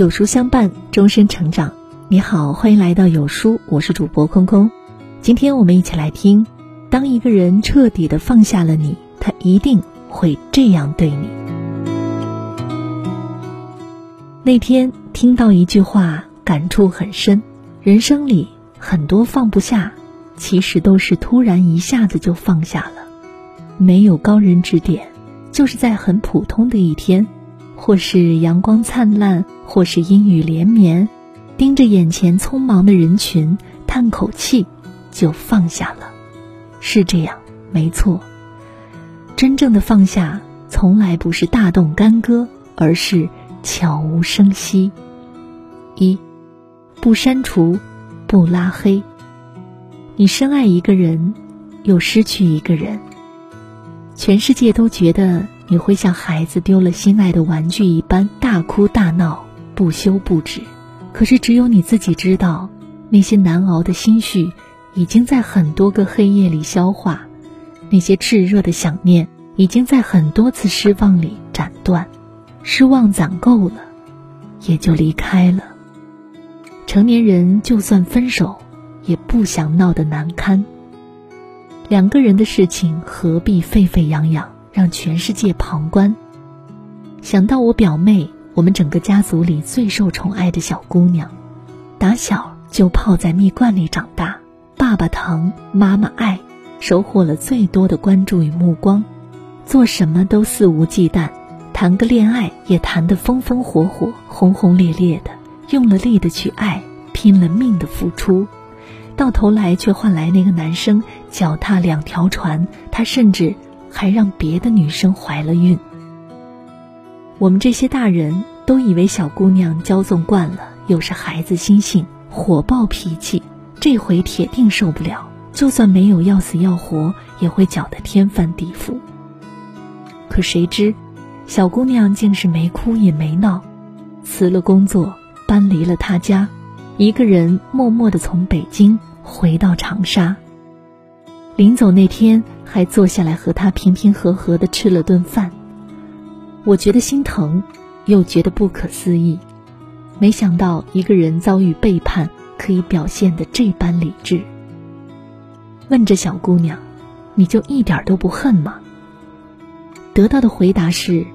有书相伴，终身成长。你好，欢迎来到有书，我是主播空空。今天我们一起来听：当一个人彻底的放下了你，他一定会这样对你。那天听到一句话，感触很深。人生里很多放不下，其实都是突然一下子就放下了，没有高人指点，就是在很普通的一天。或是阳光灿烂，或是阴雨连绵，盯着眼前匆忙的人群，叹口气，就放下了。是这样，没错。真正的放下，从来不是大动干戈，而是悄无声息。一，不删除，不拉黑。你深爱一个人，又失去一个人，全世界都觉得。你会像孩子丢了心爱的玩具一般大哭大闹，不休不止。可是只有你自己知道，那些难熬的心绪已经在很多个黑夜里消化，那些炽热的想念已经在很多次失望里斩断。失望攒够了，也就离开了。成年人就算分手，也不想闹得难堪。两个人的事情何必沸沸扬扬？让全世界旁观。想到我表妹，我们整个家族里最受宠爱的小姑娘，打小就泡在蜜罐里长大，爸爸疼，妈妈爱，收获了最多的关注与目光，做什么都肆无忌惮，谈个恋爱也谈得风风火火、轰轰烈烈的，用了力的去爱，拼了命的付出，到头来却换来那个男生脚踏两条船，他甚至。还让别的女生怀了孕。我们这些大人都以为小姑娘骄纵惯了，又是孩子心性，火爆脾气，这回铁定受不了。就算没有要死要活，也会搅得天翻地覆。可谁知，小姑娘竟是没哭也没闹，辞了工作，搬离了他家，一个人默默地从北京回到长沙。临走那天，还坐下来和他平平和和的吃了顿饭。我觉得心疼，又觉得不可思议。没想到一个人遭遇背叛，可以表现的这般理智。问这小姑娘：“你就一点都不恨吗？”得到的回答是：“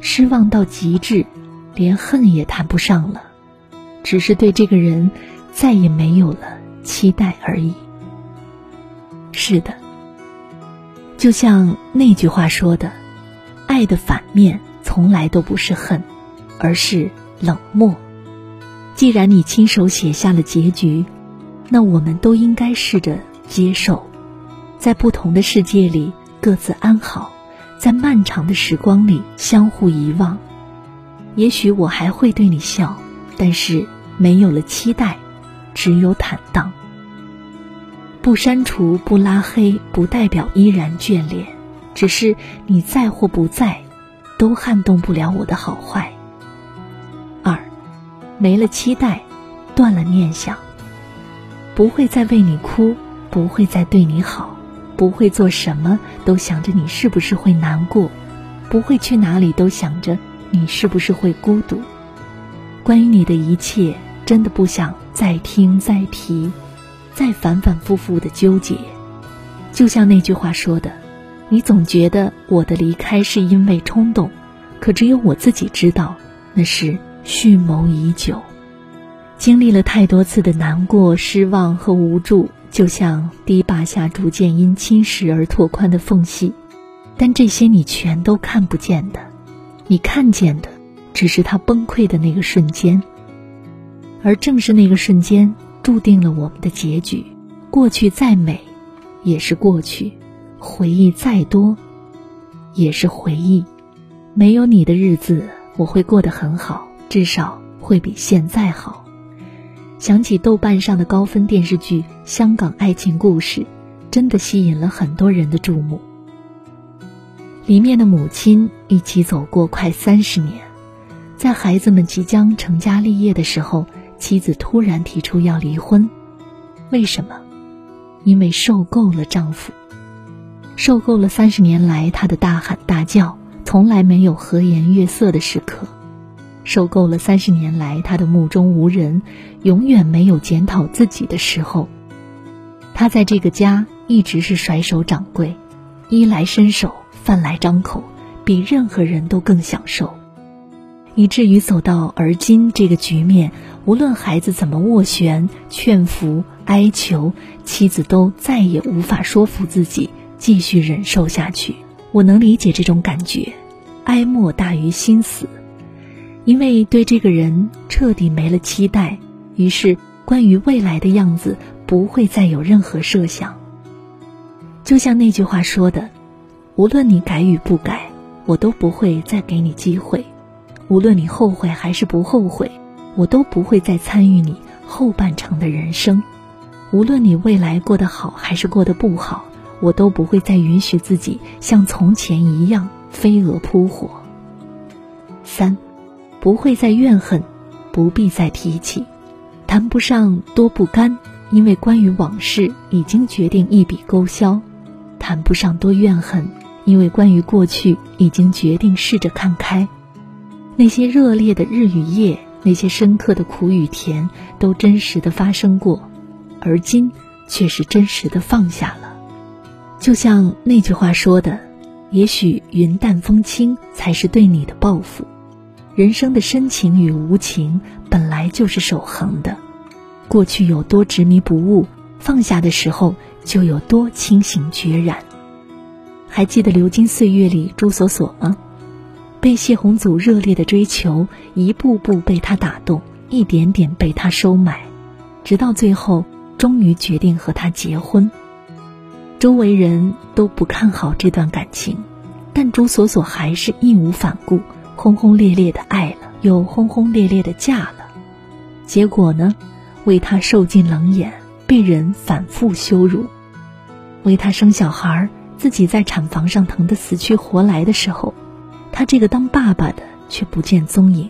失望到极致，连恨也谈不上了，只是对这个人再也没有了期待而已。”是的，就像那句话说的：“爱的反面从来都不是恨，而是冷漠。”既然你亲手写下了结局，那我们都应该试着接受，在不同的世界里各自安好，在漫长的时光里相互遗忘。也许我还会对你笑，但是没有了期待，只有坦荡。不删除、不拉黑，不代表依然眷恋，只是你在或不在，都撼动不了我的好坏。二，没了期待，断了念想，不会再为你哭，不会再对你好，不会做什么都想着你是不是会难过，不会去哪里都想着你是不是会孤独。关于你的一切，真的不想再听再提。再反反复复的纠结，就像那句话说的：“你总觉得我的离开是因为冲动，可只有我自己知道，那是蓄谋已久。经历了太多次的难过、失望和无助，就像堤坝下逐渐因侵蚀而拓宽的缝隙，但这些你全都看不见的，你看见的只是它崩溃的那个瞬间，而正是那个瞬间。”注定了我们的结局。过去再美，也是过去；回忆再多，也是回忆。没有你的日子，我会过得很好，至少会比现在好。想起豆瓣上的高分电视剧《香港爱情故事》，真的吸引了很多人的注目。里面的母亲一起走过快三十年，在孩子们即将成家立业的时候。妻子突然提出要离婚，为什么？因为受够了丈夫，受够了三十年来他的大喊大叫，从来没有和颜悦色的时刻。受够了三十年来他的目中无人，永远没有检讨自己的时候。他在这个家一直是甩手掌柜，衣来伸手，饭来张口，比任何人都更享受。以至于走到而今这个局面，无论孩子怎么斡旋、劝服、哀求，妻子都再也无法说服自己继续忍受下去。我能理解这种感觉，哀莫大于心死，因为对这个人彻底没了期待，于是关于未来的样子不会再有任何设想。就像那句话说的：“无论你改与不改，我都不会再给你机会。”无论你后悔还是不后悔，我都不会再参与你后半程的人生；无论你未来过得好还是过得不好，我都不会再允许自己像从前一样飞蛾扑火。三，不会再怨恨，不必再提起，谈不上多不甘，因为关于往事已经决定一笔勾销；谈不上多怨恨，因为关于过去已经决定试着看开。那些热烈的日与夜，那些深刻的苦与甜，都真实的发生过，而今却是真实的放下了。就像那句话说的：“也许云淡风轻才是对你的报复。”人生的深情与无情本来就是守恒的，过去有多执迷不悟，放下的时候就有多清醒决然。还记得《流金岁月》里朱锁锁吗？被谢宏祖热烈的追求，一步步被他打动，一点点被他收买，直到最后，终于决定和他结婚。周围人都不看好这段感情，但朱锁锁还是义无反顾，轰轰烈烈的爱了，又轰轰烈烈的嫁了。结果呢？为他受尽冷眼，被人反复羞辱；为他生小孩，自己在产房上疼得死去活来的时候。他这个当爸爸的却不见踪影，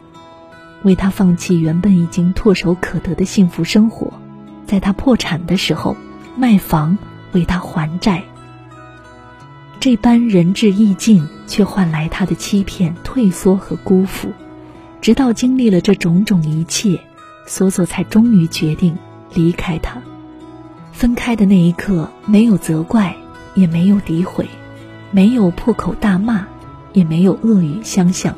为他放弃原本已经唾手可得的幸福生活，在他破产的时候卖房为他还债。这般仁至义尽，却换来他的欺骗、退缩和辜负。直到经历了这种种一切，索索才终于决定离开他。分开的那一刻，没有责怪，也没有诋毁，没有破口大骂。也没有恶语相向，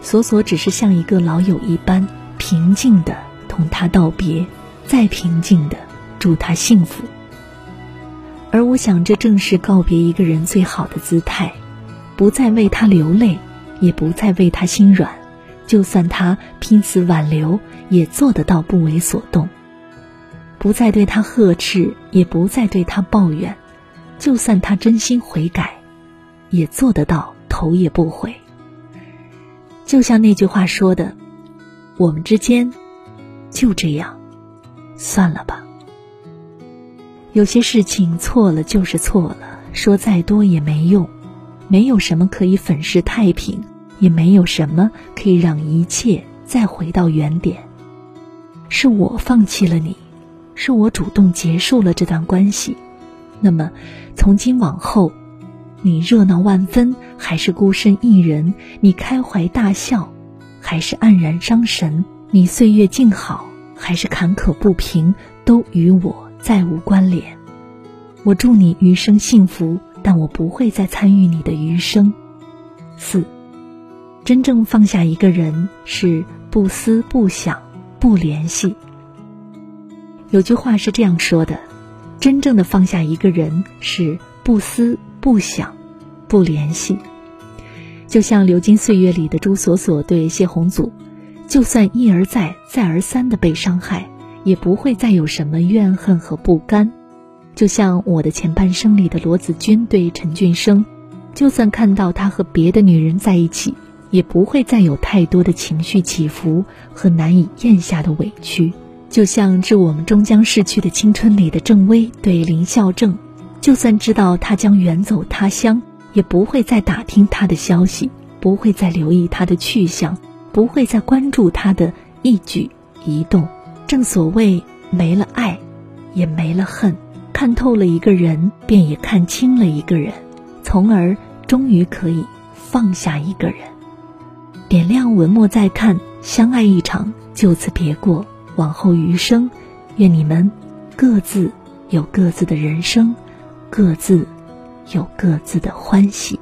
索索只是像一个老友一般平静的同他道别，再平静的祝他幸福。而我想，这正是告别一个人最好的姿态，不再为他流泪，也不再为他心软，就算他拼死挽留，也做得到不为所动；不再对他呵斥，也不再对他抱怨，就算他真心悔改，也做得到。头也不回，就像那句话说的：“我们之间就这样，算了吧。”有些事情错了就是错了，说再多也没用。没有什么可以粉饰太平，也没有什么可以让一切再回到原点。是我放弃了你，是我主动结束了这段关系。那么，从今往后。你热闹万分，还是孤身一人？你开怀大笑，还是黯然伤神？你岁月静好，还是坎坷不平？都与我再无关联。我祝你余生幸福，但我不会再参与你的余生。四，真正放下一个人是不思不想不联系。有句话是这样说的：真正的放下一个人是不思。不想，不联系，就像《流金岁月》里的朱锁锁对谢宏祖，就算一而再、再而三的被伤害，也不会再有什么怨恨和不甘；就像《我的前半生》里的罗子君对陈俊生，就算看到他和别的女人在一起，也不会再有太多的情绪起伏和难以咽下的委屈；就像《致我们终将逝去的青春》里的郑薇对林孝正。就算知道他将远走他乡，也不会再打听他的消息，不会再留意他的去向，不会再关注他的一举一动。正所谓，没了爱，也没了恨。看透了一个人，便也看清了一个人，从而终于可以放下一个人。点亮文末再看，相爱一场，就此别过。往后余生，愿你们各自有各自的人生，各自有各自的欢喜。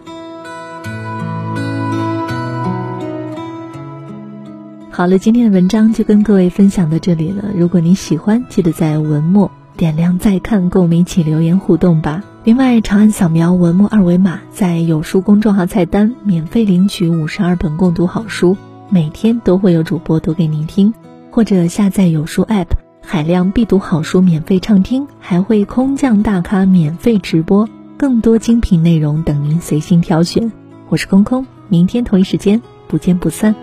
好了，今天的文章就跟各位分享到这里了。如果你喜欢，记得在文末点亮再看，跟我们一起留言互动吧。另外，长按扫描文末二维码，在有书公众号菜单免费领取五十二本共读好书，每天都会有主播读给您听。或者下载有书 App，海量必读好书免费畅听，还会空降大咖免费直播，更多精品内容等您随心挑选。我是空空，明天同一时间不见不散。